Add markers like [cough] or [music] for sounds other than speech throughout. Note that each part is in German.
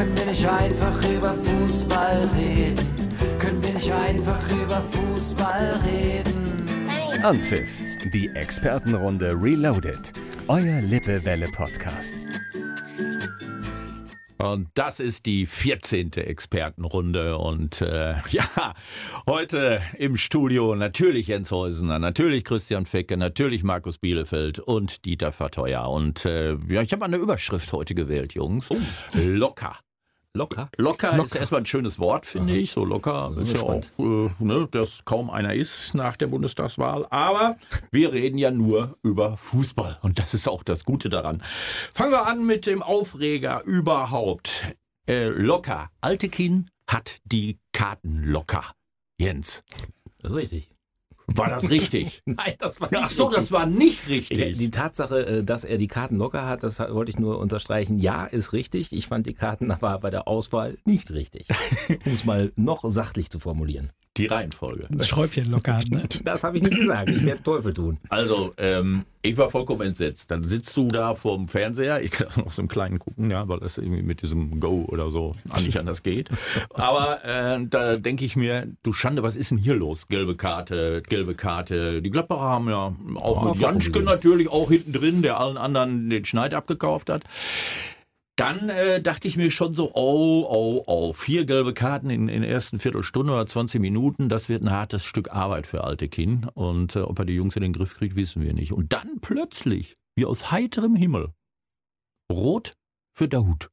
Können wir nicht einfach über Fußball reden? Können wir nicht einfach über Fußball reden? Anpfiff, die Expertenrunde Reloaded. Euer Lippewelle-Podcast. Und das ist die 14. Expertenrunde. Und äh, [laughs] ja, heute im Studio natürlich Jens Heusener, natürlich Christian Fecke, natürlich Markus Bielefeld und Dieter Verteuer. Und äh, ja, ich habe eine Überschrift heute gewählt, Jungs. Locker. Locker? Locker, ist erstmal ein schönes Wort, finde ich. So locker ist ja auch, äh, ne, dass kaum einer ist nach der Bundestagswahl. Aber wir reden ja nur über Fußball. Und das ist auch das Gute daran. Fangen wir an mit dem Aufreger überhaupt. Äh, locker. Altekin hat die Karten locker. Jens, richtig. War das richtig? [laughs] Nein, das war nicht Ach so, richtig. das war nicht Ich, richtig. die Tatsache, äh, dass er die Karten locker hat, das wollte ich nur unterstreichen. Ja, ist richtig. Ich fand die Karten aber bei der Auswahl nicht richtig. [laughs] Um es mal noch sachlich zu formulieren. Die Reihenfolge. ein Schräubchen locker hat, ne? [laughs] Das habe ich nicht gesagt. Ich werde Teufel tun. Also, ähm, ich war vollkommen entsetzt. Dann sitzt du da vorm Fernseher, ich kann [laughs] auch noch so einen kleinen gucken, ja, weil das irgendwie mit diesem Go oder so nicht anders geht. Aber äh, da denke ich mir, du Schande, was ist denn hier los? Gelbe Karte, gelbe Karte. Die Gladbacher haben ja auch Oh, mit Janschke natürlich auch hinten drin, der allen anderen den Schneid abgekauft hat. Dann äh, dachte ich mir schon so, oh, oh, oh, vier gelbe Karten in, der ersten Viertelstunde oder 20 Minuten, das wird ein hartes Stück Arbeit für alte Kinn. Und äh, ob er die Jungs in den Griff kriegt, wissen wir nicht. Und dann plötzlich, wie aus heiterem Himmel, rot für Dahut.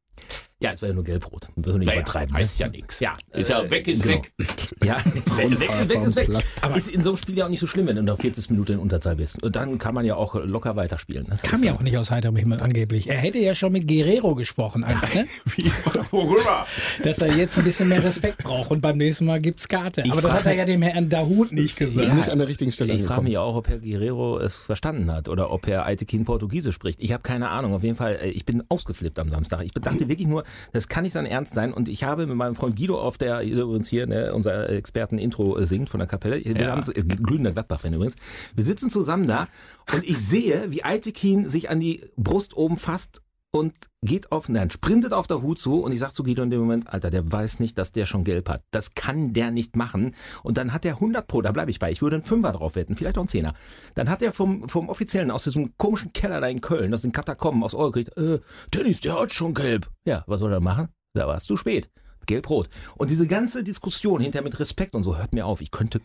Ja, es war ja nur gelb-rot. Wir nicht Naja, übertreiben. ne? heißt ja nichts. Ja, Ist ja äh, weg, ist genau. weg. [laughs] Ja, weg, weg, weg ist weg. Aber ist in so einem Spiel ja auch nicht so schlimm, wenn du der 40. Minute in Unterzahl bist. Und dann kann man ja auch locker weiterspielen. Das Kam ist ja auch nicht aus heiterem Himmel angeblich. Er hätte ja schon mit Guerrero gesprochen, eigentlich, ne? [laughs] Wie, worüber? dass er jetzt ein bisschen mehr Respekt braucht und beim nächsten Mal gibt's Karte. Ich Aber das hat er ja dem Herrn Dahut nicht gesagt. Ja, nicht an der richtigen Stelle Ich frage mich auch, ob Herr Guerrero es verstanden hat oder ob Herr Aitekin Portugiesisch spricht. Ich habe keine Ahnung. Auf jeden Fall, äh, ich bin ausgeflippt am Samstag. Ich dachte wirklich nur, das kann nicht sein Ernst sein. Und ich habe mit meinem Freund Guido auf der, übrigens hier, ne, unser Experten-Intro äh, singt von der Kapelle. Wir Ja. haben äh, glühender Gladbach-Fan übrigens. Wir sitzen zusammen da und ich sehe, wie Aitekin sich an die Brust oben fasst und geht auf, nein, sprintet auf der Hut zu und ich sag zu Guido in dem Moment, Alter, der weiß nicht, dass der schon gelb hat. Das kann der nicht machen. Und dann hat er 100 Pro, da bleibe ich bei. Ich würde einen Fünfer drauf wetten, vielleicht auch einen Zehner. Dann hat er vom, vom Offiziellen aus diesem komischen Keller da in Köln, aus den Katakomben, aus Euro gekriegt, äh, Dennis, der hat schon gelb. Ja, was soll er machen? Da war es zu spät. Gelb-Rot. Und diese ganze Diskussion hinterher mit Respekt und so, hört mir auf. Ich könnte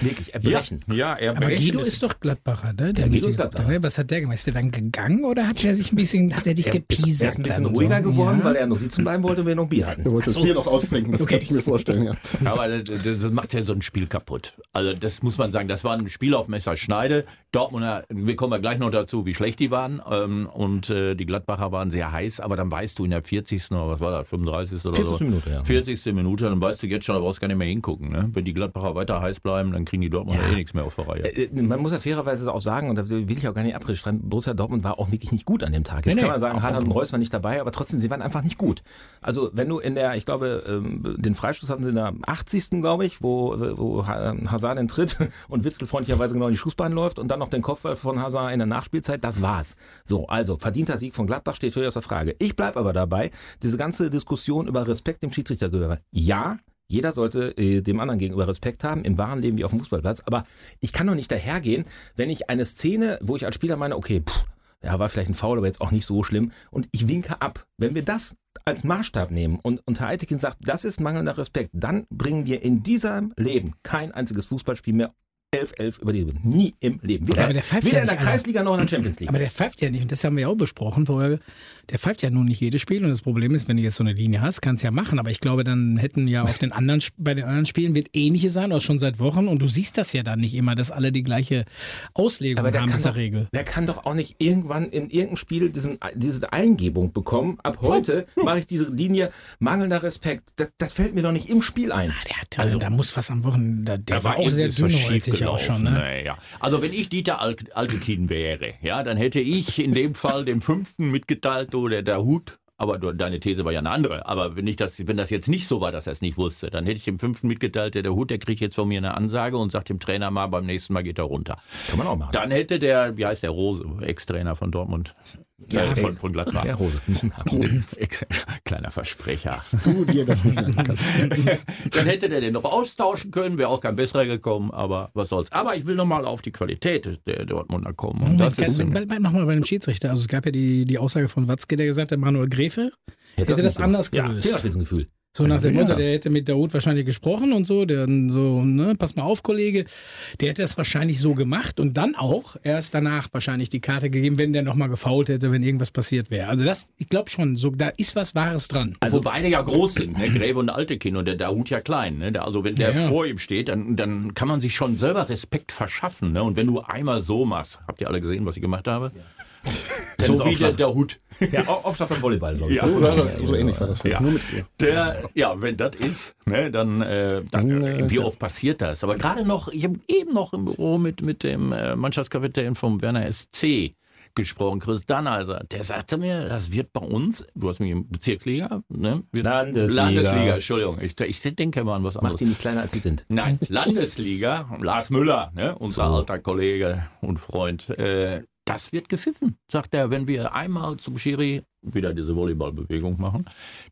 wirklich erbrechen. Ja, er Aber Guido ist doch Gladbacher, ne? Der Ja, Guido ist Gladbacher. Was hat der gemacht? Ist der dann gegangen oder hat er sich ein bisschen, hat er dich Er ist, gepiesackt? er ist ein bisschen ruhiger so? geworden, ja? weil er noch sitzen bleiben wollte und wir noch ein Bier hatten. Er wollte das Bier noch austrinken, das Okay. kann ich mir vorstellen, ja. Aber das, das macht ja so ein Spiel kaputt. Also das muss man sagen, das war ein Spiel auf Messerschneide. Dortmunder, wir kommen ja gleich noch dazu, wie schlecht die waren. Ähm, und äh, die Gladbacher waren sehr heiß, aber dann weißt du in der 40. oder was war das, 35. oder 40. so? Minute, ja. 40. Minute, dann weißt du jetzt schon, da brauchst du gar nicht mehr hingucken. Ne? Wenn die Gladbacher weiter heiß bleiben, dann kriegen die Dortmunder Ja. eh nichts mehr auf der Reihe. Äh, Man muss ja fairerweise auch sagen, und da will ich auch gar nicht abreden, schreiben, Borussia Dortmund war auch wirklich nicht gut an dem Tag. Jetzt Nee, kann man sagen, Haaland und Reus waren nicht dabei, aber trotzdem, sie waren einfach nicht gut. Also wenn du in der, ich glaube, ähm, den Freistoß hatten sie in der 80. glaube ich, wo, wo Ha- Hazard den tritt [laughs] und Witzel freundlicherweise genau in die Schussbahn läuft und dann noch den Kopfball von Hazard in der Nachspielzeit, das war's. So, also verdienter Sieg von Gladbach steht völlig außer Frage. Ich bleib aber dabei, diese ganze Diskussion über Respekt dem Schiedsrichter gegenüber. Ja, jeder sollte äh, dem anderen gegenüber Respekt haben, im wahren Leben wie auf dem Fußballplatz. Aber ich kann doch nicht dahergehen, wenn ich eine Szene, wo ich als Spieler meine, okay, pff, ja, war vielleicht ein Foul, aber jetzt auch nicht so schlimm, und ich winke ab. Wenn wir das als Maßstab nehmen und, und Herr Eitekin sagt, das ist mangelnder Respekt, dann bringen wir in diesem Leben kein einziges Fußballspiel mehr 11-11 über die Bühne. Nie im Leben. Weder, weder ja in der. Kreisliga noch in der Champions League. Aber der pfeift ja nicht, und das haben wir ja auch besprochen vorher. Der pfeift ja nun nicht jedes Spiel. Und das Problem ist, wenn du jetzt so eine Linie hast, kannst du ja machen. Aber ich glaube, dann hätten ja auf den anderen, bei den anderen Spielen wird ähnliche sein, auch schon seit Wochen. Und du siehst das ja dann nicht immer, dass alle die gleiche Auslegung Aber der haben, der doch, Regel. der kann doch auch nicht irgendwann in irgendeinem Spiel diesen, diese Eingebung bekommen. Ab heute mache ich diese Linie mangelnder Respekt. Das, das fällt mir doch nicht im Spiel ein. Ah, der hat, da muss was am Wochenende, der, der war, auch sehr dünnhäutig auch schon. Ne? Nee, ja. Also wenn ich Dieter Al- Altekin wäre, ja, dann hätte ich in dem Fall dem Fünften mitgeteilt, der, der Hut, aber du, deine These war ja eine andere. Aber wenn ich das, wenn das jetzt nicht so war, dass er es nicht wusste, dann hätte ich dem Fünften mitgeteilt, der, der Hut, der kriegt jetzt von mir eine Ansage und sagt dem Trainer mal, beim nächsten Mal geht er runter. Kann man auch machen. Dann hätte der, wie heißt der Rose, Ex-Trainer von Dortmund, Ja, von, von Gladbach. Ja, Rose. [laughs] [laughs] Kleiner Versprecher. Du dir das nicht. [laughs] Dann hätte der den noch austauschen können, wäre auch kein besserer gekommen, aber was soll's. Aber ich will nochmal auf die Qualität der Dortmunder kommen. Und das ist, Bleib bleib noch mal bei dem Schiedsrichter. Also es gab ja die, die Aussage von Watzke, der gesagt hat, Manuel Gräfe hätte das, gemacht. anders Ja, gelöst. Fingerspitzengefühl. So nach dem Ja. Motto, der hätte mit Daoud wahrscheinlich gesprochen und so, der dann so, ne, pass mal auf, Kollege, der hätte das wahrscheinlich so gemacht und dann auch erst danach wahrscheinlich die Karte gegeben, wenn der nochmal gefault hätte, wenn irgendwas passiert wäre. Also das, ich glaube schon, so, da ist was Wahres dran. also beide ja groß sind, ne? Gräbe und Altekin und der Dahut ja klein. Ne? Der, also wenn der Ja, ja. vor ihm steht, dann, dann kann man sich schon selber Respekt verschaffen. Ne? Und wenn du einmal so machst, habt ihr alle gesehen, was ich gemacht habe? Ist So wie der Aufschlag. Dahut. [laughs] Ja, Au- Aufschlag beim Volleyball, glaube ich. Ja. So, war das, so ähnlich war das. Ja. Ja. Nur mit ihr. Der, ja, wenn das ist, ne, dann, äh, dann Dann, äh, wie ja. oft passiert das? Aber gerade noch, ich habe eben noch im Büro mit, mit dem äh, Mannschaftskapitän vom Werner SC gesprochen, Chris Dannheiser. Der sagte mir, das wird bei uns, du hast mich in Bezirksliga, ne? Landesliga. Landesliga, Entschuldigung. Ich, ich denke mal an was Macht anderes. die nicht kleiner, als sie sind. Nein, Landesliga, Lars Müller, ne, unser So. alter Kollege und Freund, äh, das wird gepfiffen, sagt er. Wenn wir einmal zum Schiri wieder diese Volleyballbewegung machen,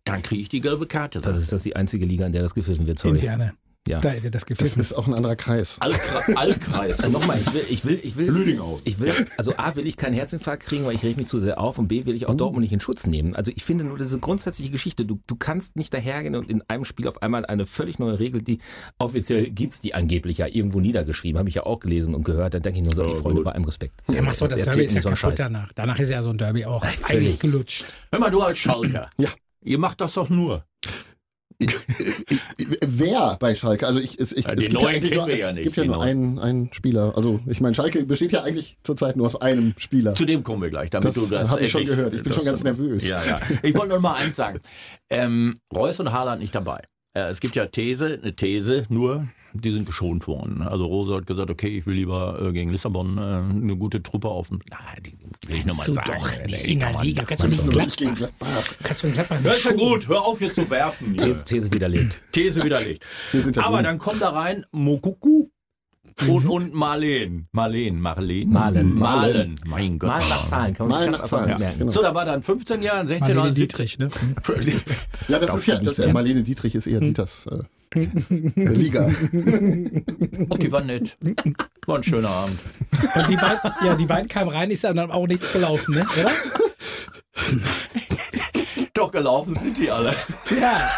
dann kriege ich die gelbe Karte. Das ist das die einzige Liga, in der das gepfiffen wird. In Sorry. Werne. Ja. Da wird das Das ist auch ein anderer Kreis. Altkreis. [laughs] Altkreis. Also nochmal, ich will, ich will, ich will, ich will, also A will ich keinen Herzinfarkt kriegen, weil ich reg mich zu sehr auf und B will ich auch Dortmund nicht in Schutz nehmen. Also ich finde nur diese grundsätzliche Geschichte, du, du kannst nicht dahergehen und in einem Spiel auf einmal eine völlig neue Regel, die offiziell gibt's die angeblich ja irgendwo niedergeschrieben, habe ich ja auch gelesen und gehört, dann denke ich nur so, Ja, die Freunde gut. bei allem Respekt. Ja, machst du, das Derby ist ja so kaputt Scheiß. danach. Danach ist ja so ein Derby auch völlig. eigentlich gelutscht. Hör mal, du als Schalker. Ja. Ihr macht das doch nur. Wer bei Schalke? Also ich, es, ich, Ja, es gibt ja, nur, es ja nicht, gibt ja nur Neuen. einen, einen Spieler. Also ich meine, Schalke besteht ja eigentlich zurzeit nur aus einem Spieler. Zu dem kommen wir gleich, damit Das du das habe ich schon gehört. Ich bin schon ganz nervös. Ja, ja. Ich wollte nur mal eins sagen. Ähm, Reus und Haaland nicht dabei. Äh, es gibt ja These, eine These, nur die sind geschont worden. Also Rose hat gesagt, okay, ich will lieber äh, gegen Lissabon äh, eine gute Truppe auf dem. Na, die will ich nochmal du sagen. doch nicht die in der Liga. das Kannst du Nicht gegen Gladbach. Gladbach. Kannst du in Gladbach Ja, nicht ist ja schulen. gut, hör auf jetzt zu werfen. These, These widerlegt. These widerlegt. [laughs] Aber drin. dann kommt da rein Mokuku und, und Marleen. Marleen, Marleen. Malen. Malen. Mein Gott. Mal nach Zahlen, kann man Mal sich nach Zahlen, merken. genau. So, da war dann 15 Jahren, 16 Marlene Jahren. Dietrich, ne? [laughs] Ja, das ist ja, das, äh, Marlene Dietrich ist eher Dieters äh, Liga. [laughs] Och, die war nett. War ein schöner Abend. Und die beiden, ja, die beiden kamen rein, ist dann auch nichts gelaufen, ne? Oder? Doch gelaufen sind die alle. Ja.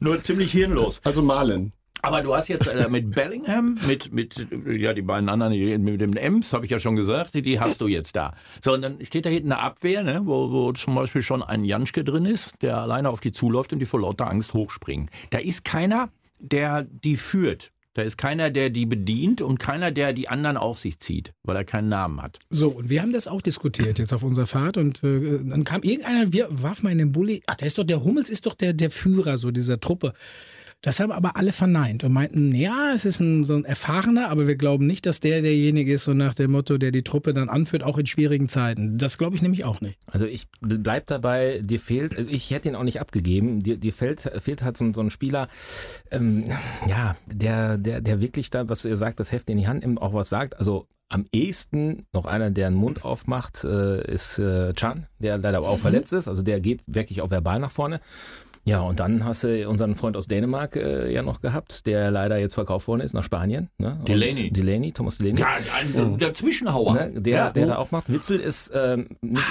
Nur ziemlich hirnlos. Also Malen. Aber du hast jetzt äh, mit Bellingham, mit, mit, ja, die beiden anderen, mit dem Ems, habe ich ja schon gesagt, die, die hast du jetzt da. So, und dann steht da hinten eine Abwehr, ne, wo, wo zum Beispiel schon ein Janschke drin ist, der alleine auf die zuläuft und die vor lauter Angst hochspringen. Da ist keiner, der die führt. Da ist keiner, der die bedient und keiner, der die anderen auf sich zieht, weil er keinen Namen hat. So, und wir haben das auch diskutiert jetzt auf unserer Fahrt und äh, dann kam irgendeiner, wir warf mal in den Bulli, ach, der ist doch, der Hummels ist doch der, der Führer so dieser Truppe. Das haben aber alle verneint und meinten, ja, es ist ein, so ein Erfahrener, aber wir glauben nicht, dass der derjenige ist, so nach dem Motto, der die Truppe dann anführt, auch in schwierigen Zeiten. Das glaube ich nämlich auch nicht. Also ich bleib dabei, dir fehlt, ich hätte ihn auch nicht abgegeben, dir, dir fehlt, fehlt halt so, ein- so ein Spieler, ähm, ja, der, der, der wirklich da, was ihr sagt, das Heft in die Hand nimmt, auch was sagt. Also am ehesten noch einer, der einen Mund aufmacht, äh, ist äh, Chan, der leider Mhm. auch verletzt ist. Also der geht wirklich auch verbal nach vorne. Ja, und dann hast du unseren Freund aus Dänemark äh, ja noch gehabt, der leider jetzt verkauft worden ist nach Spanien. Ne? Und Delaney. Delaney, Thomas Delaney. Ja, ein, der Zwischenhauer. Ne, der, ja. der da auch macht. Witzel ist, ähm, nicht,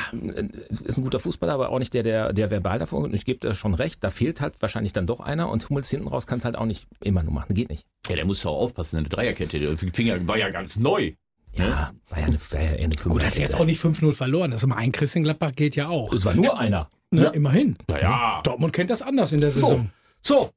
ist ein guter Fußballer, aber auch nicht der, der, der verbal davor. Und ich gebe dir schon recht, da fehlt halt wahrscheinlich dann doch einer und Hummels hinten raus kann es halt auch nicht immer nur machen. Geht nicht. ja, der muss ja auch aufpassen, eine Dreierkette. Der Finger war ja ganz neu. Ja, war ja eine, war ja eine Gut, das ist jetzt auch nicht 5-0 verloren. Das ist immer ein Christian Gladbach geht ja auch. Es war nur einer. Ne? Immerhin. Naja. Dortmund kennt das anders in der So, Saison. so.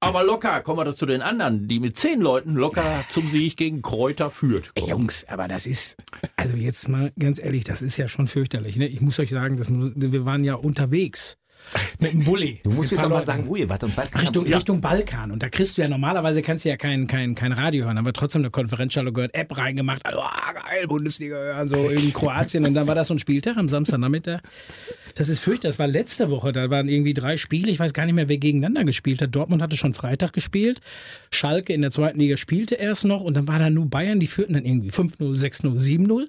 Aber locker, kommen wir doch zu den anderen, die mit zehn Leuten locker zum Sieg gegen Kräuter führt. Ey, Jungs, aber das ist, also jetzt mal ganz ehrlich, das ist ja schon fürchterlich. Ne? Ich muss euch sagen, das, wir waren ja unterwegs [laughs] mit dem Bulli. Du musst jetzt Leuten. sagen, wo ihr wart, sonst weiß Richtung, ihr- Richtung Balkan. Und da kriegst du ja normalerweise kannst du ja kein, kein, kein Radio hören, aber trotzdem eine Konferenzschale gehört, App reingemacht, also, ah, geil, Bundesliga hören, so in Kroatien. Und dann war das so ein Spieltag am Samstagnachmittag. Das ist fürchterlich. Das war letzte Woche. Da waren irgendwie drei Spiele. Ich weiß gar nicht mehr, wer gegeneinander gespielt hat. Dortmund hatte schon Freitag gespielt. Schalke in der zweiten Liga spielte erst noch. Und dann war da nur Bayern, die führten dann irgendwie 5-0, 6-0, 7-0.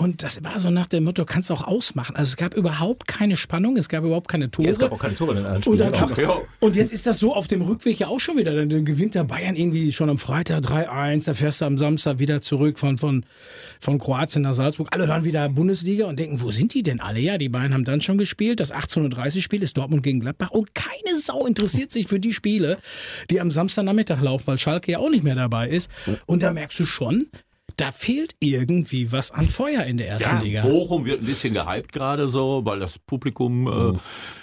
Und das war so nach dem Motto, kannst du auch ausmachen. Also es gab überhaupt keine Spannung, es gab überhaupt keine Tore. Ja, es gab auch keine Tore in den und, Spielen. dann, Genau. und jetzt ist das so auf dem Rückweg ja auch schon wieder. Dann gewinnt der Bayern irgendwie schon am Freitag 3-1, da fährst du am Samstag wieder zurück von, von, von Kroatien nach Salzburg. Alle hören wieder Bundesliga und denken, wo sind die denn alle? Ja, die Bayern haben dann schon gespielt. Das 18.30 Spiel ist Dortmund gegen Gladbach und keine Sau interessiert sich für die Spiele, die am Samstagnachmittag laufen, weil Schalke ja auch nicht mehr dabei ist. Und da merkst du schon, da fehlt irgendwie was an Feuer in der ersten Ja, Liga. Bochum wird ein bisschen gehypt gerade so, weil das Publikum äh,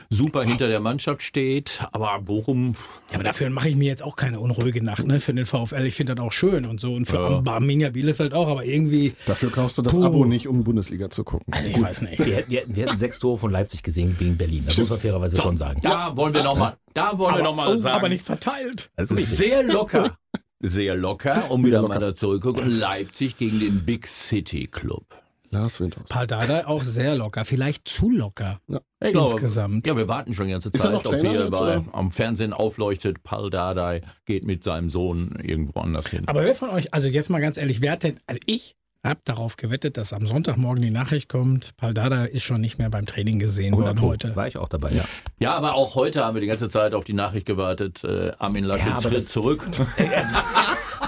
super hinter der Mannschaft steht. Aber Bochum, Ja, aber dafür mache ich mir jetzt auch keine unruhige Nacht, ne? Für den VfL. Ich finde das auch schön und so. Und für Arminia Bielefeld auch, aber irgendwie, Dafür kaufst du das Puh. Abo nicht, um Bundesliga zu gucken. also ich weiß nicht. Wir, hätten- wir, wir hätten sechs Tore von Leipzig gesehen gegen Berlin. Das muss man fairerweise schon sagen. da wollen wir nochmal, da wollen wir noch mal oh, sagen, aber nicht verteilt. Das ist richtig. sehr locker, [laughs] sehr locker, um wieder locker. mal da zurückgucken. Leipzig gegen den Big City Club. Lars Winters. Paul Dardai auch sehr locker, vielleicht zu locker. Ich glaube, Insgesamt. Ja, wir warten schon die ganze er Zeit, noch ob Trainer hier bei, am Fernsehen aufleuchtet, Paul Dardai geht mit seinem Sohn irgendwo anders hin. Aber wer von euch, also jetzt mal ganz ehrlich, wer hat denn, also ich habe darauf gewettet, dass am Sonntagmorgen die Nachricht kommt, Paul Dardai ist schon nicht mehr beim Training gesehen worden heute. War ich auch dabei, ja. Ja, aber auch heute haben wir die ganze Zeit auf die Nachricht gewartet. Äh, Armin Laschet Ja, tritt zurück. [laughs] [laughs]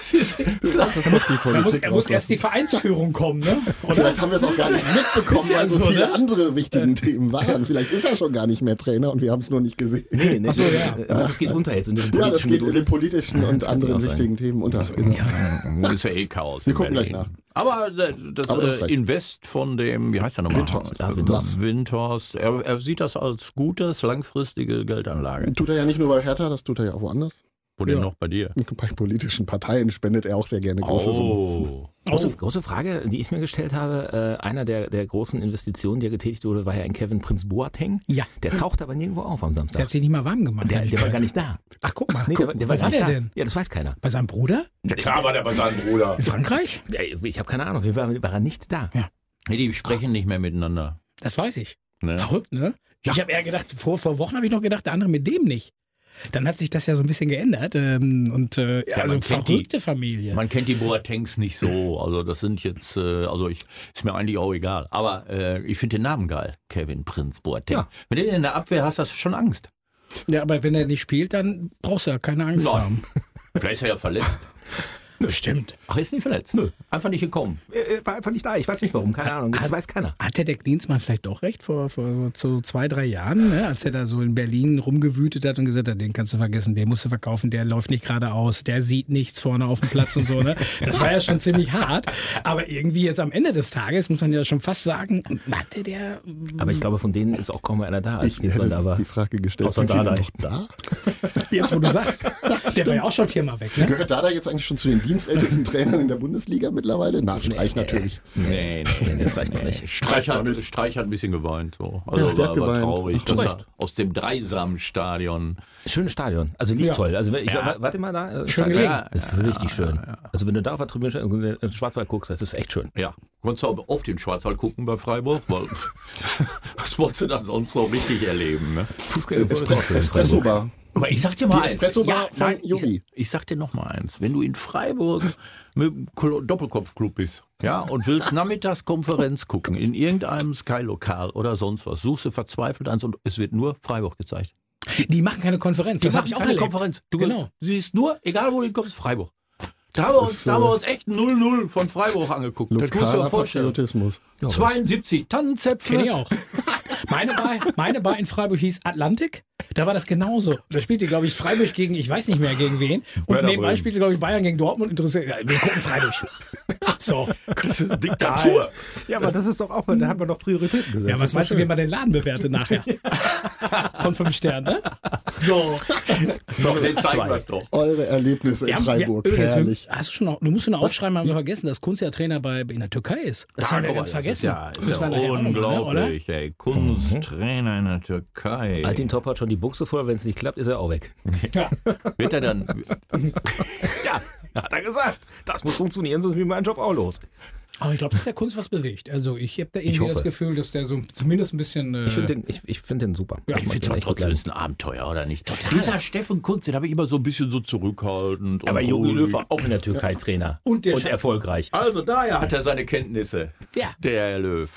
Das ist die Er muss, Politik er muss erst die. Vereinsführung kommen, ne? Oder? Vielleicht haben wir es auch gar nicht mitbekommen, ja weil so so, viele ne? andere wichtigen Themen waren. Vielleicht ist er schon gar nicht mehr Trainer und wir haben es nur nicht gesehen. Nee, nee, Ach so, ja. Das geht unter jetzt in den Ja, das politischen geht in den politischen und anderen wichtigen Themen unter. Genau. ist ja eh Chaos. Wir gucken Berlin. gleich nach. Aber äh, das, Aber du hast äh. Invest von dem, wie heißt der nochmal? Windhorst. Windhorst. Er, er sieht das als gutes, langfristige Geldanlage. Tut er ja nicht nur bei Hertha, das tut er ja auch woanders. Wo denn Ja. noch bei dir? Bei politischen Parteien spendet er auch sehr gerne große Summen. Oh. Große, große Frage, die ich mir gestellt habe. Äh, einer der, der großen Investitionen, die ja getätigt wurde, war ja ein Kevin Prinz Boateng. Ja. Der taucht aber nirgendwo auf am Der Samstag. hat sich nicht mal warm gemacht. Der, der war gar nicht da. Ach, guck mal. Nee, der, war- der war war nicht der da. denn? Ja, das weiß keiner. Bei seinem Bruder? Ja, klar war der bei seinem Bruder. In Frankreich? Ja, ich habe keine Ahnung, auf jeden Fall war er nicht da. Nee, die sprechen nicht mehr miteinander. Das weiß ich. Ne? Verrückt, ne? Ich habe eher gedacht, vor, vor Wochen habe ich noch gedacht, der andere mit dem nicht. Dann hat sich das ja so ein bisschen geändert. Ähm, und äh, ja, also kennt die- verrückte Familie. Man kennt die Boatengs nicht so. Also das sind jetzt, äh, also ich ist mir eigentlich auch egal. Aber äh, ich finde den Namen geil. Kevin Prinz Boateng. Ja. Wenn du den in der Abwehr hast, hast du schon Angst. Ja, aber wenn er nicht spielt, dann brauchst du ja keine Angst Nein. haben. Vielleicht ist er ja verletzt. [laughs] Bestimmt. Ach, ist nicht verletzt? Nö. Einfach nicht gekommen. Er war einfach nicht da. Ich weiß nicht warum. Keine Ahnung. Das weiß keiner. Hatte der Klinsmann vielleicht doch recht vor, vor so zwei, drei Jahren, ne? als er da so in Berlin rumgewütet hat und gesagt hat, den kannst du vergessen, den musst du verkaufen, der läuft nicht geradeaus, der sieht nichts vorne auf dem Platz und so. Ne? Das war ja schon ziemlich hart. Aber irgendwie jetzt am Ende des Tages muss man ja schon fast sagen, hatte der Aber ich glaube, von denen ist auch kaum einer da, als Ich Klinsmann da hätte war. die Frage gestellt, sind Dardai. noch da? [laughs] Jetzt, wo du sagst, der war ja auch schon viermal weg, ne? Gehört Dada jetzt eigentlich schon zu den dienstältesten Trainern in der Bundesliga mittlerweile? Nach Streich natürlich. Nee, nee, Das reicht noch nicht. Streich hat, Streich hat ein bisschen geweint. So. Also Ja, der war, war traurig, Ach, er aus dem Dreisamstadion. Schönes Stadion. Also liegt Ja. toll. Also wenn ich, Ja. warte mal da. Schön gelegen. Das ist richtig schön. Also wenn du da auf der Tribüne den Schwarzwald guckst, das ist echt schön. Ja, konntest du auch auf den Schwarzwald gucken bei Freiburg, weil [laughs] was wolltest du da sonst noch richtig erleben? Ne? Fußgänger Espre Espresso Bar. Aber ich sag dir Die mal eins. Espresso-Bar von nein. Ich, ich sag dir noch mal eins. Wenn du in Freiburg mit dem Doppelkopfclub bist, ja, und willst Nachmittagskonferenz gucken, in irgendeinem Sky-Lokal oder sonst was, suchst du verzweifelt eins und es wird nur Freiburg gezeigt. Die machen keine Konferenz. Das habe ich auch keine erlebt. Konferenz. Du Genau. siehst nur, egal wo du kommst, Freiburg. Da haben, wir uns, da haben wir äh, uns echt 0-0 von Freiburg angeguckt. Das musst du dir Lokaler vorstellen. Patriotismus. 72 Tannenzäpfle. Kenn ich auch. [laughs] Meine Bar, meine Bar in Freiburg hieß Atlantik. Da war das genauso. Da spielte, glaube ich, Freiburg gegen, ich weiß nicht mehr gegen wen. Und Werder nebenbei Bremen. spielte, glaube ich, Bayern gegen Dortmund. Interessiert. Ja, wir gucken Freiburg. So. Diktatur. Ja, aber das ist doch auch, da haben wir noch Prioritäten gesetzt. Ja, was meinst du, wie man den Laden bewertet nachher? [laughs] Von fünf Sternen, ne? So. Doch, den zeigen wir es doch. Eure Erlebnisse in Freiburg, wir, übrigens, herrlich. Hast du schon noch, du musst schon noch aufschreiben, haben wir vergessen, dass Kunz ja Trainer bei, in der Türkei ist. Das haben wir ganz das vergessen. Ist ja, ist ja noch ne, unglaublich, ey. Kunsttrainer in der Türkei. Altin Top hat schon die Buchse vor, wenn es nicht klappt, ist er auch weg. Wird er dann, [laughs] Ja, hat er gesagt. Das muss funktionieren, sonst ist mein Job auch los. Aber ich glaube, dass der Kunst was bewegt. Also ich habe da irgendwie hoffe. das Gefühl, dass der so zumindest ein bisschen. Äh, Ich finde den, ich, ich find den super. Ja, Ich finde es trotzdem ist ein Abenteuer, oder nicht? Total. Dieser Steffen Kunz, den habe ich immer so ein bisschen so zurückhaltend. Aber und Jogi war auch in der Türkei Trainer. Und der und erfolgreich. Also daher hat er seine Kenntnisse. Ja. Der Löw.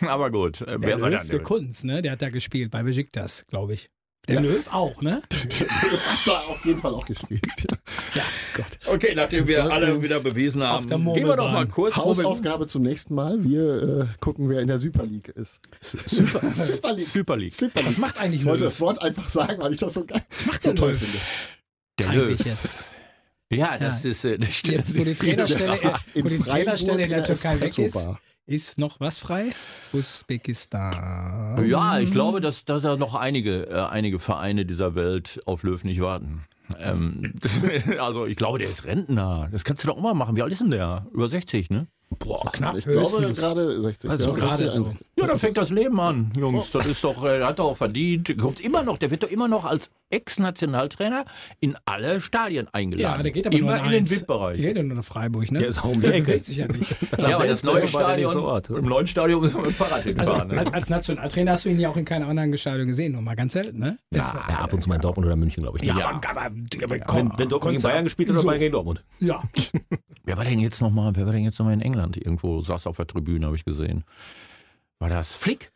[laughs] Aber gut. äh, der wer war Löw, der Kunst, ne? Der hat da gespielt bei Besiktas, glaube ich. Der Löw auch, ne? [laughs] Hat da auf jeden Fall auch gespielt. Ja, Gott. Okay, nachdem wir alle wieder bewiesen haben, der gehen wir doch mal kurz. Hausaufgabe zum nächsten Mal. Wir äh, gucken, wer in der Super League ist. Super, [laughs] Super League. Super League. Super Was League. macht eigentlich Ich wollte Löw? das Wort einfach sagen, weil ich das so geil macht so der toll Löw? finde. Der Löw. jetzt. Ja, das ist. Äh, das stimmt. Jetzt, wo die Trainerstelle, Der sitzt wo in die Trainerstelle in der Freiburg Türkei weg ist. Ist noch was frei? Usbekistan. Ja, ich glaube, dass, dass da noch einige, äh, einige Vereine dieser Welt auf Löw nicht warten. Ähm, das, [laughs] also ich glaube, der ist Rentner. Das kannst du doch mal machen. Wie alt ist denn der? Über 60, ne? Boah, knapp Ich glaube höchstens. gerade 60. Also ja, gerade 60, so. 61. Ja, dann fängt das Leben an, Jungs. Das ist doch, äh, hat er auch verdient. Kommt immer noch, der wird doch immer noch als Ex-Nationaltrainer in alle Stadien eingeladen. Ja, der geht aber immer nur in, in den. VIP-Bereich. Der geht ja nur nach Freiburg, ne? Der ist auch um die der Ecke. bewegt sich ja nicht. Ja, aber das neue so war Stadion, nächste Ort. im neuen Stadion müssen wir mit dem Fahrrad hinfahren. ne? Als, als Nationaltrainer hast du ihn ja auch in keinem anderen Stadion gesehen, noch mal ganz selten, ne? Ja, ja, ab und zu mal in Dortmund oder München, glaube ich. Ja, Ja. aber, aber, aber Wenn, komm, wenn Dortmund gegen Bayern gespielt hat, so, dann Bayern gegen Dortmund. Ja, Wer war denn jetzt noch mal? Wer war denn jetzt noch mal in England? Irgendwo saß auf der Tribüne, habe ich gesehen. War das Flick?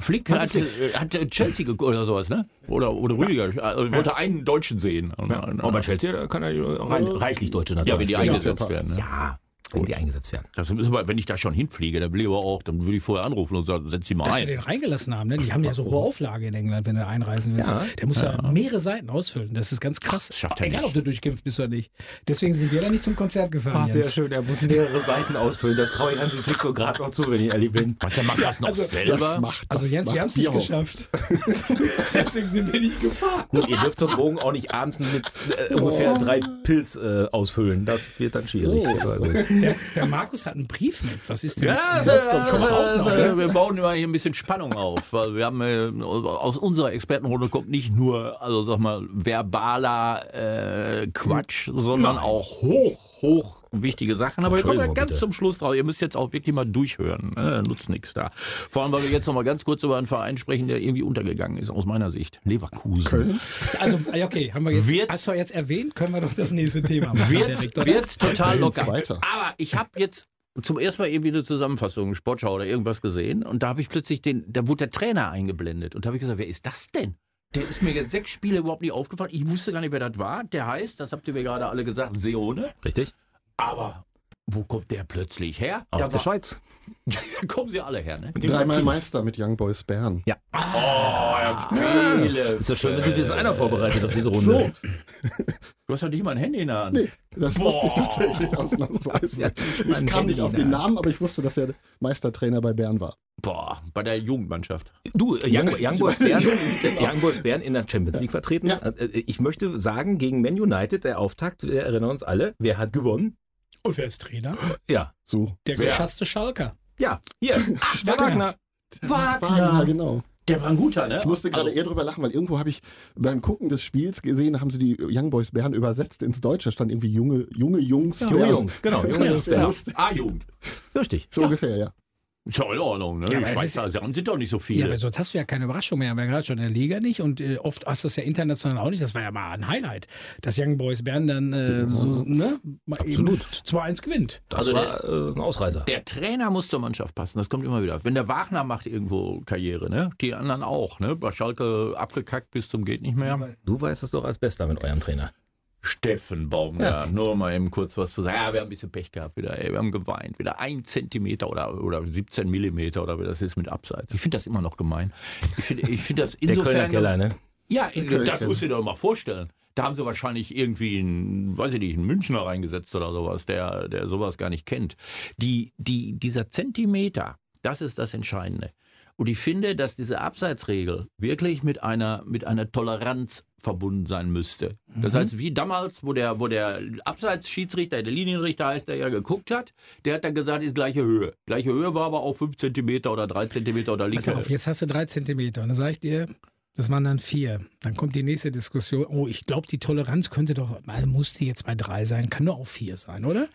Flick hat, äh, hat äh, Chelsea oder sowas, ne? Oder, oder Rüdiger. Also, wollte einen Deutschen sehen. Aber bei Chelsea kann er rein, reichlich deutsche ja, wenn die eingesetzt werden. Ne? Ja, wenn die eingesetzt werden. Das müssen wir, wenn ich da schon hinfliege, dann will ich aber auch, dann würde ich vorher anrufen und sagen, setz sie mal dass sie ein. den reingelassen haben, ne? Die haben ja so hohe Auflage in England, wenn du einreisen willst. Ja. Der muss ja, mehrere Seiten ausfüllen. Das ist ganz krass. das schafft er Egal, nicht. ob du durchkämpft bist oder nicht. Deswegen sind wir da nicht zum Konzert gefahren. Jens. schön. Er muss mehrere Seiten ausfüllen. Das traue ich Hansi Flick so gerade noch zu, wenn ich ehrlich bin. Was, der macht das noch also, selber? Das macht Also Jens, macht wir haben es nicht Bierhoff. geschafft. [laughs] Deswegen sind wir nicht gefahren. Gut, ihr dürft zum Drogen auch nicht abends mit äh, ungefähr drei Pilz äh, ausfüllen. Das wird dann schwierig. So. Gut. Der, der Markus hat einen Brief mit. Was ist denn? Ja, das, das das, kommt auch das, noch, das, ne? wir bauen immer hier ein bisschen Spannung auf, weil wir haben äh, aus unserer Expertenrunde kommt nicht nur, also sag mal, verbaler äh, Quatsch, sondern auch hoch, hoch wichtige Sachen. Aber wir kommen ja ganz bitte. zum Schluss drauf. Ihr müsst jetzt auch wirklich mal durchhören. Ne? Nutzt nichts da. Vor allem, weil wir jetzt noch mal ganz kurz über einen Verein sprechen, der irgendwie untergegangen ist, aus meiner Sicht. Leverkusen. Köln. Also, ja, okay, haben wir jetzt, Wird- hast du jetzt erwähnt, können wir doch das nächste Thema machen. Wird, wird total locker. Aber ich habe jetzt zum ersten Mal irgendwie eine Zusammenfassung, Sportschau oder irgendwas gesehen und da habe ich plötzlich den, da wurde der Trainer eingeblendet und da habe ich gesagt, wer ist das denn? Der ist mir jetzt sechs Spiele überhaupt nicht aufgefallen. Ich wusste gar nicht, wer das war. Der heißt, das habt ihr mir gerade alle gesagt, Seone. Richtig? Aber wo kommt der plötzlich her? Aus der war- Schweiz. Da [laughs] kommen sie alle her, ne? Dreimal Meister mit Young Boys Bern. Ja. Oh, ja, viele. Ist ja schön, wenn sich das einer vorbereitet auf diese Runde. So, Du hast doch nicht mal ein Handy in der Hand. nee, das wusste ich tatsächlich Ja, ausnahmsweise. ja, Ich kam nicht Handy auf in den der Namen, aber ich wusste, dass er Meistertrainer bei Bern war. Boah, bei der Jugendmannschaft. Du, äh, Young, Young, Boys Bern, Genau. Young Boys Bern in der Champions League vertreten. Ja. Äh, Ich möchte sagen, gegen Man United, der Auftakt, wir erinnern uns alle, wer hat gewonnen? Und wer ist Trainer? Ja. So. Der Wer? geschasste Schalker. Ja, hier. [laughs] der Wagner. Wagner. Wagner, genau. Der war ein guter, ne? Ich musste gerade Also- eher drüber lachen, weil irgendwo habe ich beim Gucken des Spiels gesehen, haben sie die Young Boys Bern übersetzt ins Deutsche. Stand irgendwie junge, junge Jungs. Junge Bern. Jungs, genau, junge Das Jungs Bern. A-Jugend. Richtig. So ungefähr, ja. Ist ja in Ordnung, ne? Ja, die Schweizer also, sind doch nicht so Ja, viele. aber sonst hast du ja keine Überraschung mehr. Wir gerade schon in der Liga nicht und äh, oft hast du es ja international auch nicht. Das war ja mal ein Highlight, dass Young Boys Bern dann äh, so, ne, Absolut. eben 2-1 gewinnt. Das Also war äh, ein Ausreißer. Der Trainer muss zur Mannschaft passen, das kommt immer wieder. Wenn der Wagner macht irgendwo Karriere, ne? Die anderen auch, ne? Bei Schalke abgekackt bis zum geht nicht mehr. Du weißt es doch als Bester mit eurem Trainer. Steffen Baumgart, nur mal eben kurz was zu sagen. Ja, wir haben ein bisschen Pech gehabt wieder, ey, wir haben geweint. Wieder ein Zentimeter oder, oder 17 Millimeter oder wie das ist mit Abseits. Ich finde das immer noch gemein. Ich finde ich find das [laughs] Der insofern... Kölner Keller, ne? Ja, in, das musst du dir doch mal vorstellen. Da haben sie wahrscheinlich irgendwie einen, weiß ich nicht, einen Münchner reingesetzt oder sowas, der, der sowas gar nicht kennt. Die, die, dieser Zentimeter, das ist das Entscheidende. Und ich finde, dass diese Abseitsregel wirklich mit einer, mit einer Toleranz verbunden sein müsste. Das heißt, wie damals, wo der, wo der Abseitsschiedsrichter, der Linienrichter heißt, der ja geguckt hat, der hat dann gesagt, ist gleiche Höhe. Gleiche Höhe war aber auch 5 Zentimeter oder 3 Zentimeter oder Pass linke. auf, jetzt hast du drei Zentimeter und dann sage ich dir, das waren dann vier. Dann kommt die nächste Diskussion. Oh, ich glaube, die Toleranz könnte doch, also muss die jetzt bei drei sein, kann nur auf vier sein, oder?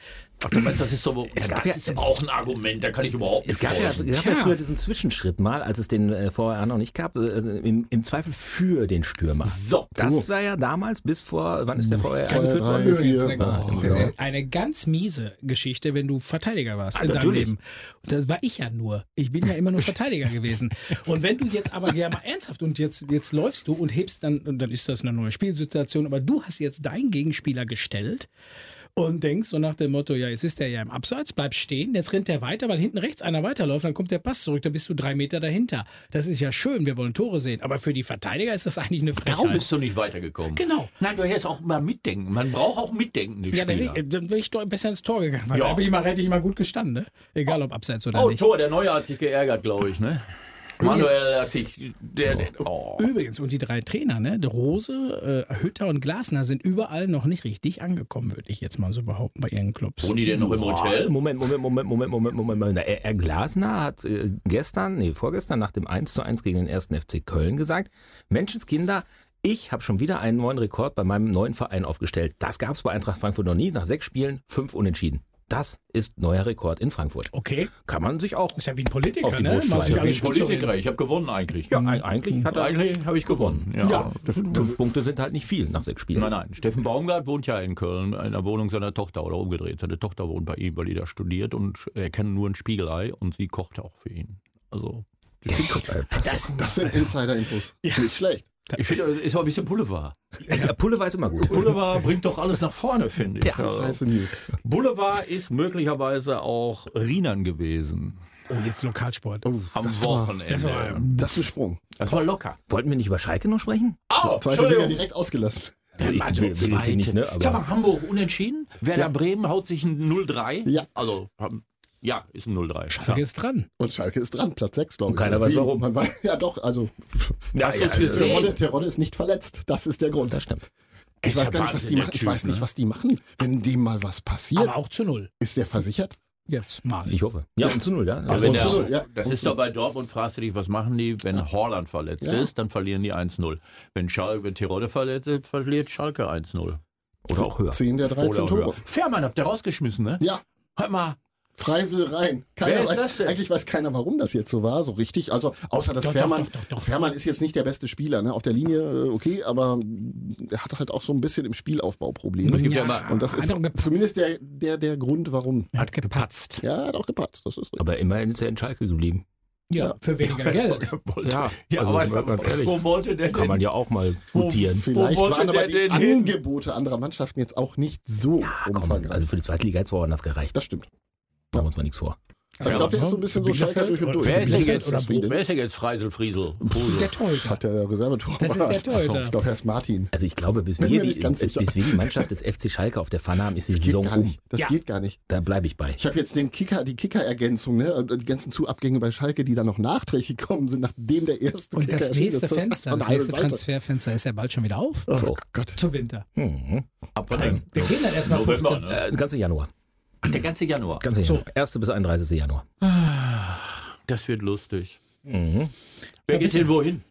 Ach, du meinst, das ist so, Es gab das ja- ist auch ein Argument, da kann ich überhaupt nicht Es gab, ja, es gab ja früher diesen Zwischenschritt mal, als es den äh, vorher noch nicht gab, äh, im, im Zweifel für den Stürmer. So, Das war ja damals bis vor, wann ist der vorher eingeführt drei, worden? Übrigens, vier. eine, Oh, das ist ja. eine ganz miese Geschichte, wenn du Verteidiger warst Ah, in deinem natürlich. Leben. Und das war ich ja nur. Ich bin ja immer nur Verteidiger gewesen. Und wenn du jetzt aber ja mal ernsthaft und jetzt, jetzt läufst du und hebst dann, und dann ist das eine neue Spielsituation, aber du hast jetzt deinen Gegenspieler gestellt und denkst so nach dem Motto, ja, jetzt ist der ja im Abseits, bleib stehen, jetzt rennt der weiter, weil hinten rechts einer weiterläuft, dann kommt der Pass zurück, dann bist du drei Meter dahinter. Das ist ja schön, wir wollen Tore sehen, aber für die Verteidiger ist das eigentlich eine darum Frechheit. bist du nicht weitergekommen. Genau. Nein, du hättest auch mal mitdenken. Man braucht auch mitdenkende Ja, Spieler. wäre dann wär ich doch besser ins Tor gegangen. Weil Ja. da bin ich mal, hätte ich mal gut gestanden, ne? Egal ob abseits oder Oh, nicht. Tor, der Neue hat sich geärgert, glaube ich, ne? Manuel hat sich, der, der oh. Übrigens, und die drei Trainer, ne? Der Rose, äh, Hütter und Glasner sind überall noch nicht richtig angekommen, würde ich jetzt mal so behaupten, bei ihren Clubs. Wohnen die denn noch im Hotel? Moment, Moment, Moment, Moment, Moment, Moment, Moment. Er, er Glasner hat äh, gestern, nee, vorgestern nach dem 1 zu 1 gegen den ersten FC Köln gesagt, Menschenskinder, ich habe schon wieder einen neuen Rekord bei meinem neuen Verein aufgestellt. Das gab es bei Eintracht Frankfurt noch nie. Nach sechs Spielen, fünf Unentschieden. Das ist neuer Rekord in Frankfurt. Okay. Kann man sich auch. Ist ja wie ein Politiker, Auf die ne? Ich alles bin gut zu Politiker, ich habe gewonnen eigentlich. Ja, eig- eigentlich hat er. Eigentlich habe ich gewonnen. Ja. Ja. Fünf Punkte sind halt nicht viel nach sechs Spielen. Nein, nein. Steffen Baumgart wohnt ja in Köln in der Wohnung seiner Tochter oder umgedreht. Seine Tochter wohnt bei ihm, weil die da studiert und er kennt nur ein Spiegelei und sie kocht auch für ihn. Also, das Das, Das sind Insider-Infos. Nicht schlecht. Ich finde, das ist auch ein bisschen Boulevard. doch. Pulle weiß immer gut. Boulevard bringt doch alles nach vorne, finde ich. Ja, Also. Boulevard ist möglicherweise auch Rinan gewesen. oh, jetzt Lokalsport. Oh, Am das Wochenende. das war- das ist ein Sprung. Das war locker. Wollten wir nicht über Schalke noch sprechen? Oh, Zweite Liga direkt ausgelassen. Ich will, will jetzt hier nicht, ne? Sag Aber mal, Hamburg unentschieden? Werder Bremen haut sich ein 0-3? Ja. Also, haben- ja, ist ein 0-3. Schalke ist dran. Und Schalke ist dran, Platz 6, glaube Und ich. keiner Oder weiß warum. Man weiß, ja doch, also [laughs] ja, ja? Terodde, Terodde ist nicht verletzt. Das ist der Grund. das stimmt. Ich Ist weiß ja gar nicht, was die machen. Ich Typ, weiß nicht, ne? was die machen. Wenn dem mal was passiert, Aber auch zu null. ist der versichert? Jetzt mal. Ich hoffe. Ja, und zu null, ja. Also wenn und der, zu null, ja. das Und ist doch bei Dortmund, fragst du dich, was machen die, wenn Horland verletzt Ja. ist, dann verlieren die 1-0. Wenn, Schal wenn Tirode verletzt ist, verliert Schalke 1-0. Oder auch höher. 10 der 13 Oder Tore. höher. Fährmann habt ihr rausgeschmissen, ne? Ja, Hört mal, Freisel rein. Keiner Wer ist weiß, das denn? Eigentlich weiß keiner, warum das jetzt so war, so richtig. Also, außer dass Doch, Fährmann, doch, doch, doch, doch. Fährmann ist jetzt nicht der beste Spieler, ne? Auf der Linie, äh, okay, aber er hat halt auch so ein bisschen im Spielaufbau Probleme. Ja immer- Und das ist zumindest der, der, der Grund, warum. Er hat gepatzt. Ja, er hat auch gepatzt, das ist richtig. Aber immerhin ist er in Schalke geblieben. Ja, für weniger [laughs] Geld. Ja, ja also aber ganz ehrlich, wo wollte der Kann denn? man ja auch mal gutieren. Vielleicht waren aber die denn hin? Angebote anderer Mannschaften jetzt auch nicht so Komm, umfangreich. also für die zweite Liga hat es woanders das gereicht. das stimmt. Machen wir uns mal nichts vor. Aber ich glaube, der ist so ein bisschen so Schalker durch und durch. Wer ist denn jetzt, oder wer ist denn jetzt Freisel, Friesel? Pusel? Der Torhüter. Hat der Reservetor. Das ist der Torhüter. [laughs] Ich glaube, er ist Martin. Also ich glaube, bis wir, die, bis, wir die Mannschaft des FC Schalke auf der Pfanne haben, ist die Das geht Saison gar um. nicht. Das Ja. geht gar nicht. Da bleibe ich bei. Ich habe jetzt den Kicker, die Kicker-Ergänzung, ne? und Die ganzen Zuabgänge bei Schalke, die dann noch nachträglich gekommen sind, nachdem der erste Und Kicker das nächste. Fenster, das nächste. Transferfenster ist ja bald schon wieder auf. Oh So. Gott. Zu Winter. Mhm. Ab wann denn? Wir gehen dann erstmal November, 15. ne? Äh, ganze Januar. Der ganze Januar. Ganze So. Januar. 1. bis 31. Januar. Das wird lustig. Mhm. Wer Ja, geht denn wohin?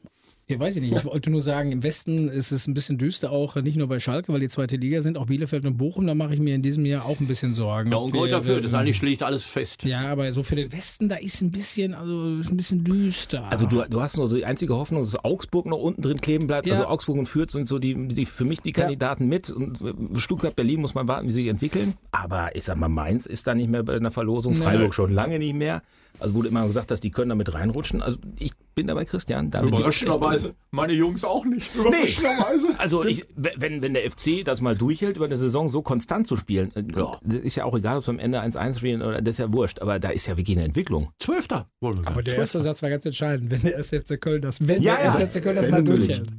Ja, weiß ich nicht. Ich wollte nur sagen, im Westen ist es ein bisschen düster, auch nicht nur bei Schalke, weil die zweite Liga sind, auch Bielefeld und Bochum. Da mache ich mir in diesem Jahr auch ein bisschen Sorgen. Ja, und Grund dafür, das wir- eigentlich liegt alles fest. Ja, aber so für den Westen, da ist ein bisschen, also ist ein bisschen düster. Also du, du hast nur so die einzige Hoffnung, dass Augsburg noch unten drin kleben bleibt. Ja. Also Augsburg und Fürth sind so die, die für mich die Ja. Kandidaten mit. Und äh, Stuttgart, Berlin muss man warten, wie sie sich entwickeln. Aber ich sag mal, Mainz ist da nicht mehr bei einer Verlosung. Freiburg schon lange nicht mehr. Also wurde immer gesagt, dass die können damit reinrutschen. Also ich bin dabei, Christian. Da Überraschenderweise, meine Jungs auch nicht. Nee. Überraschenderweise. Also ich, wenn, wenn der FC das mal durchhält, über eine Saison so konstant zu spielen, äh, Ja. das ist ja auch egal, ob es am Ende 1-1 spielen oder das ist ja wurscht, aber da ist ja wirklich eine Entwicklung. Zwölfter. Aber der sagen. erste Satz war ganz entscheidend, wenn der erste FC Köln das, wenn Ja, der ja. erste FC Köln das Wenn mal natürlich. durchhält.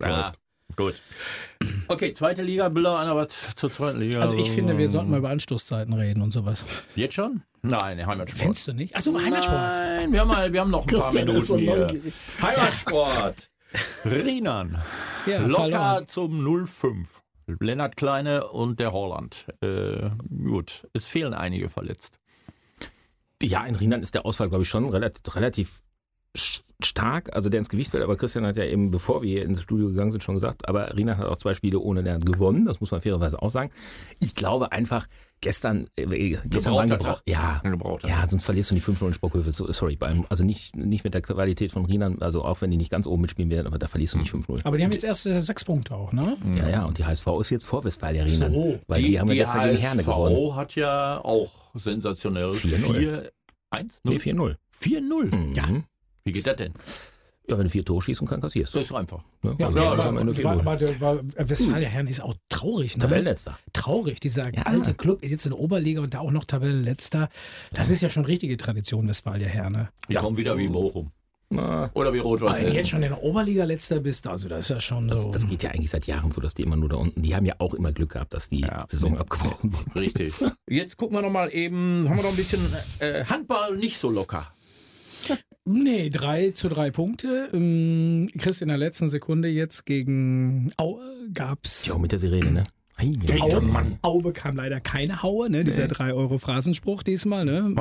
Ja, gut. Okay, zweite Liga, Bilder einer was zur zweiten Liga. Also ich finde, wir sollten mal über Anstoßzeiten reden und sowas. Jetzt schon? Nein, Heimatsport. Fändest du nicht? Achso, Heimatsport. Nein, wir haben, mal, wir haben noch ein paar ist so Minuten hier. neugierig. Heimatsport. Rinan. Ja, Locker verloren. zum 0-5. Lennart Kleine und der Holland. Äh, gut, es fehlen einige verletzt. Ja, in Rheinland ist der Ausfall, glaube ich, schon relativ, relativ stark, also der ins Gewicht fällt, aber Christian hat ja eben, bevor wir hier ins Studio gegangen sind, schon gesagt, aber Rina hat auch zwei Spiele ohne Lernen gewonnen, das muss man fairerweise auch sagen. Ich glaube einfach, gestern, äh, gestern war ein Gebrauchter Gebrauch, ja, Ein gebrauchter ja, sonst verlierst du die 5-0 in Spockhöfe, so, sorry, beim, also nicht, nicht mit der Qualität von Rina, also auch wenn die nicht ganz oben mitspielen werden, aber da verlierst du nicht 5-0. Aber die haben jetzt erst äh, sechs Punkte auch, ne? Ja, ja, und die HSV ist jetzt vor Westfalia Rina, So. weil die, haben ja gestern gegen Herne gewonnen. HSV hat ja auch sensationell 4-0. 4-1? Nee, 4-0. 4-0. Mhm. Ja. Wie geht das denn? Ja, wenn du vier Tore schießen kannst, kassierst du. Das ist einfach. Ne? Ja, Also, am Ende war, 4-0. war, der- war, Westfalia Herren ist auch traurig, ne? Tabellenletzter. Traurig, dieser Ja. alte Club, jetzt in der Oberliga und da auch noch Tabellenletzter. Das ist ja schon richtige Tradition, Westfalia Herne. Die kommen wieder wie Bochum. Na, Oder wie Rot-Weiß Wenn du jetzt schon in der Oberliga letzter bist, also das ist ja schon das, so. das geht ja eigentlich seit Jahren so, dass die immer nur da unten, die haben ja auch immer Glück gehabt, dass die Ja. Saison abgebrochen [laughs] wurde. Richtig. [laughs] Jetzt gucken wir noch mal eben, haben wir noch ein bisschen äh, Handball nicht so locker. Nee, drei zu drei Punkte. Ähm, Chris in der letzten Sekunde jetzt gegen Aue gab's. Ja, mit der Sirene, ne? Hey, ja. Aue, Mann. Aue bekam leider keine Haue, ne? Dieser 3-Euro-Phrasenspruch diesmal, ne?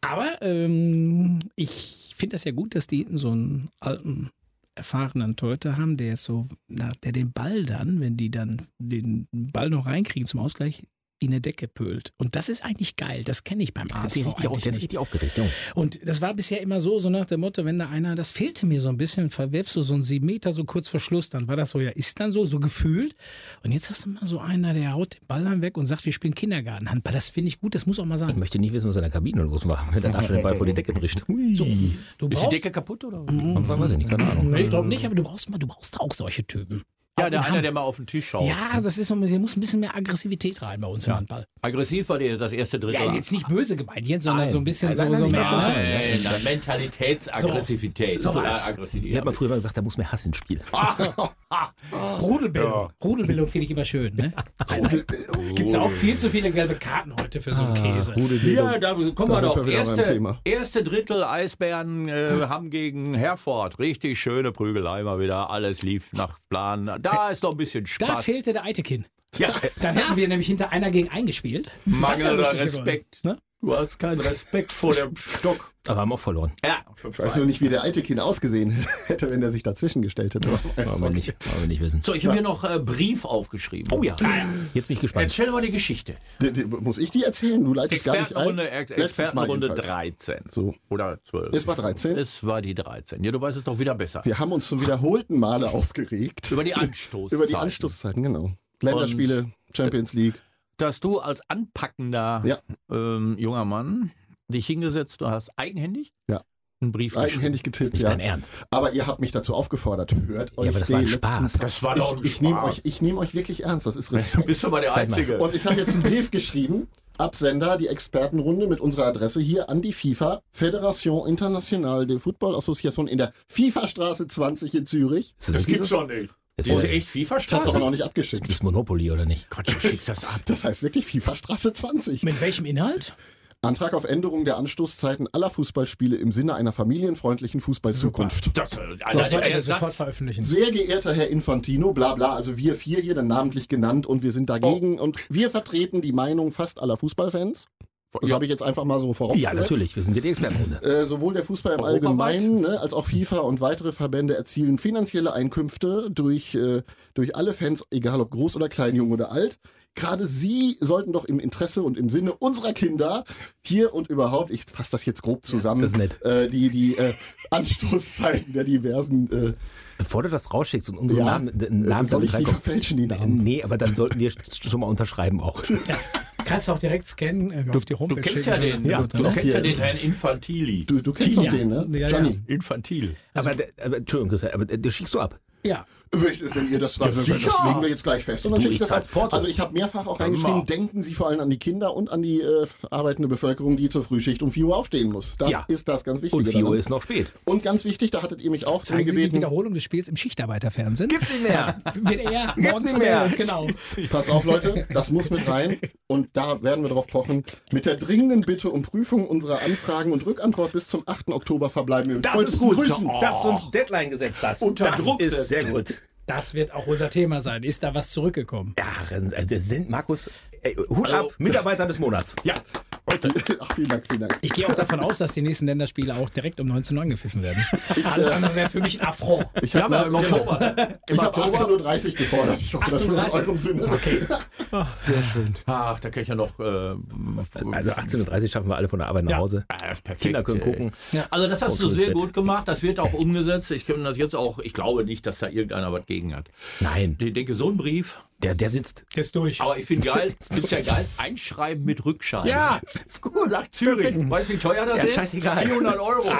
Aber ähm, ich finde das ja gut, dass die so einen alten, erfahrenen Torhüter haben, der jetzt so, na, der den Ball dann, wenn die dann den Ball noch reinkriegen zum Ausgleich, in eine Decke pölt. Und das ist eigentlich geil. Das kenne ich beim ASV richtig, eigentlich der sich richtig aufgeregt. Und das war bisher immer so, so nach dem Motto, wenn da einer, das fehlte mir so ein bisschen, verwirfst du so einen sieben Meter so kurz vor Schluss, dann war das so, ja, ist dann so, so gefühlt. Und jetzt hast du mal so einer, der haut den Ball dann weg und sagt, wir spielen Kindergartenhandball. Das finde ich gut, das muss auch mal Ich sein. möchte nicht wissen, was in der Kabine los war, wenn der schon den Ball vor die Decke bricht. So, du Ist die Decke kaputt oder? Und weiß ich nicht, keine Ahnung. Nee, ich glaube nicht, aber du brauchst mal, du brauchst auch solche Typen. Ja, der in einer, der mal auf den Tisch schaut. Ja, das ist so, hier muss ein bisschen mehr Aggressivität rein bei uns im Handball. Aggressiv war der, das erste Drittel. Ja, ist jetzt nicht böse gemeint, jetzt, sondern Nein. so ein bisschen Nein, so, nein, so mehr. falsch Nein, nein, Mentalitätsaggressivität. So, so. Aggressivität. Ich habe mal früher mal gesagt, da muss mehr Hass ins Spiel. [laughs] Rudelbildung. Rudelbildung finde ich immer schön, ne? [laughs] Rudelbildung. Gibt es auch viel zu viele gelbe Karten heute für so einen Käse. Ja, da kommen Da wir doch. wir Erste, erste Drittel Eisbären äh, haben gegen Herford. Richtig schöne Prügelei mal wieder. Alles lief nach Plan. Da ist noch ein bisschen Da Spaß. fehlte der Eitekin. ja, Dann hätten wir nämlich hinter einer gegen eingespielt. Mangelnder. Respekt. Ne? Du hast keinen Respekt vor dem Stock. Aber haben auch verloren. Ja, Ich weiß nur nicht, wie der Eitekin ausgesehen [laughs] hätte, wenn er sich dazwischen gestellt hätte. Wollen wir nicht, wollen wir nicht wissen. So, ich habe hier noch äh, Brief aufgeschrieben. Oh ja, jetzt bin ich gespannt. Erzähl mal die Geschichte. Die- die- Muss ich die erzählen? Du leitest gar nicht ein. Expertenrunde, Ex Letztes Mal Expertenrunde jedenfalls. 13. So. Oder 12. Es war 13. Es war die 13. Ja, du weißt es doch wieder besser. Wir haben uns zum wiederholten Male aufgeregt. Über die [laughs] Anstoßzeiten. Über die Anstoßzeiten, genau. Länderspiele, Champions League. Dass du als anpackender Ja. ähm, junger Mann dich hingesetzt, du hast eigenhändig Ja. einen Brief geschrieben. Eigenhändig getippt, Nicht ja. dein Ernst. Aber ihr habt mich dazu aufgefordert. Hört euch aber das den war ein letzten Spaß. Das war doch ein Ich, ich nehme Spaß. euch, ich nehm euch wirklich ernst. Das ist [laughs] Du Respekt. bist aber der Zeig mal. Einzige. Und ich habe jetzt einen Brief geschrieben. Absender, die Expertenrunde mit unserer Adresse hier an die FIFA, Fédération Internationale de Football Association in der FIFA-Straße 20 in Zürich. Das, das gibt's doch nicht. Ist Das ist das, echt Ich habe doch FIFA-Straße. noch nicht das abgeschickt. ist Monopoly oder nicht? Quatsch, du schickst das ab. Das heißt wirklich FIFA-Straße 20. Mit welchem Inhalt? Antrag auf Änderung der Anstoßzeiten aller Fußballspiele im Sinne einer familienfreundlichen Fußballzukunft. Das, äh, Das Alter, soll der er sofort veröffentlichen. Sehr geehrter Herr Infantino, bla bla, also wir vier hier dann namentlich genannt und wir sind dagegen und wir vertreten die Meinung fast aller Fußballfans. Das Ja. habe ich jetzt einfach mal so vorausgesetzt. Ja, natürlich. Wir sind ja die Expertenrunde. Äh, sowohl der Fußball im Europaweit? Allgemeinen ne, als auch FIFA und weitere Verbände erzielen finanzielle Einkünfte durch, äh, durch alle Fans, egal ob groß oder klein, jung oder alt. Gerade Sie sollten doch im Interesse und im Sinne unserer Kinder hier und überhaupt, ich fasse das jetzt grob zusammen, das ist nett. Äh, die, die äh, Anstoßzeiten der diversen äh, Bevor du das rausschickst und unsere Ja. Namen, den Namen Soll ich die verfälschen, die Namen? Nee, aber dann sollten wir schon mal unterschreiben auch. [laughs] Kannst du auch direkt scannen, äh, auf die Du Homepage kennst ja schicken. den, Ja, du so kennst ja den Herrn Infantili. Du, du kennst Ja. doch den, ne? Ja, ja. Gianni. Infantil. Aber, der- aber Entschuldigung, Christian, aber der schickst du ab. Ja, Wenn ihr das, das, das legen wir jetzt gleich fest und dann Du, schicke ich das. Porto. Also ich habe mehrfach auch reingeschrieben, denken Sie vor allem an die Kinder und an die äh, arbeitende Bevölkerung, die zur Frühschicht um 4 Uhr aufstehen muss. Das Ja. ist das ganz Wichtige. Und 4 Uhr daran. ist noch spät. Und ganz wichtig, da hattet ihr mich auch zeigen Sie die gebeten, Wiederholung des Spiels im Schichtarbeiterfernsehen. Gibt's nicht mehr. [laughs] Wird er morgens nicht mehr. genau. pass auf Leute, das muss mit rein und da werden wir drauf pochen. Mit der dringenden Bitte um Prüfung unserer Anfragen und Rückantwort bis zum 8. Oktober verbleiben wir mit Das ist gut. Grüßen. Dass du ein Deadline gesetzt hast. Unter das Druck ist sehr gut. Das wird auch unser Thema sein. Ist da was zurückgekommen? Ja, also Send, Markus, Ey, Hut ab, Mitarbeiter des Monats. Ja, heute. [laughs] Ach, vielen Dank, vielen Dank. Ich gehe auch davon aus, dass die nächsten Länderspiele auch direkt um 19 Uhr angepfiffen werden. [laughs] Alles andere wäre für mich ein Affront. Ich Ja, habe aber im Oktober. ich hab 18.30 Uhr gefordert. Ich hoffe, das ist in 18:30 eurem Sinne. Okay. Sehr schön. Ach, da kann ich ja noch. Äh, Also 18.30 Uhr schaffen wir alle von der Arbeit nach Ja. Hause. Ah, perfekt, Kinder können gucken. Also das hast Auf du sehr gut gemacht. Das wird auch umgesetzt. Ich kann das jetzt auch. Ich glaube nicht, dass da irgendeiner was gegen hat. Nein, Ich denke, so ein Brief. Der, der sitzt. Der ist durch. Aber ich finde [laughs] geil. Ist ja geil. Einschreiben mit Rückschein. ist gut. Nach Zürich. Weißt du, wie teuer das Ja, ist? scheißegal. 400 Euro.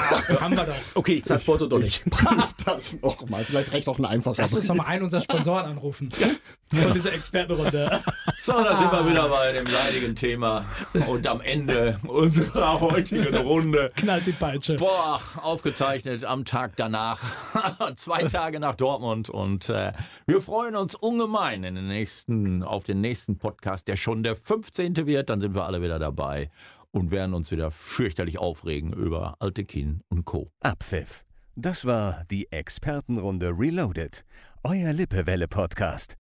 haben wir doch. Okay, ich zahl's Porto doch nicht. [laughs] Das nochmal. Vielleicht reicht auch ein einfacher. Lass uns doch mal einen unserer Sponsoren anrufen. Von dieser Expertenrunde. So, da sind wir wieder bei dem leidigen Thema. Und am Ende unserer heutigen Runde. Knallt die Peitsche. Boah, aufgezeichnet am Tag danach. [laughs] Zwei Tage nach Dortmund. Und äh, wir freuen uns ungemein in den nächsten, auf den nächsten Podcast, der schon der 15. wird. Dann sind wir alle wieder dabei und werden uns wieder fürchterlich aufregen über Alte Kinn und Co. Abpfiff. Das war die Expertenrunde Reloaded. Euer Lippewelle-Podcast.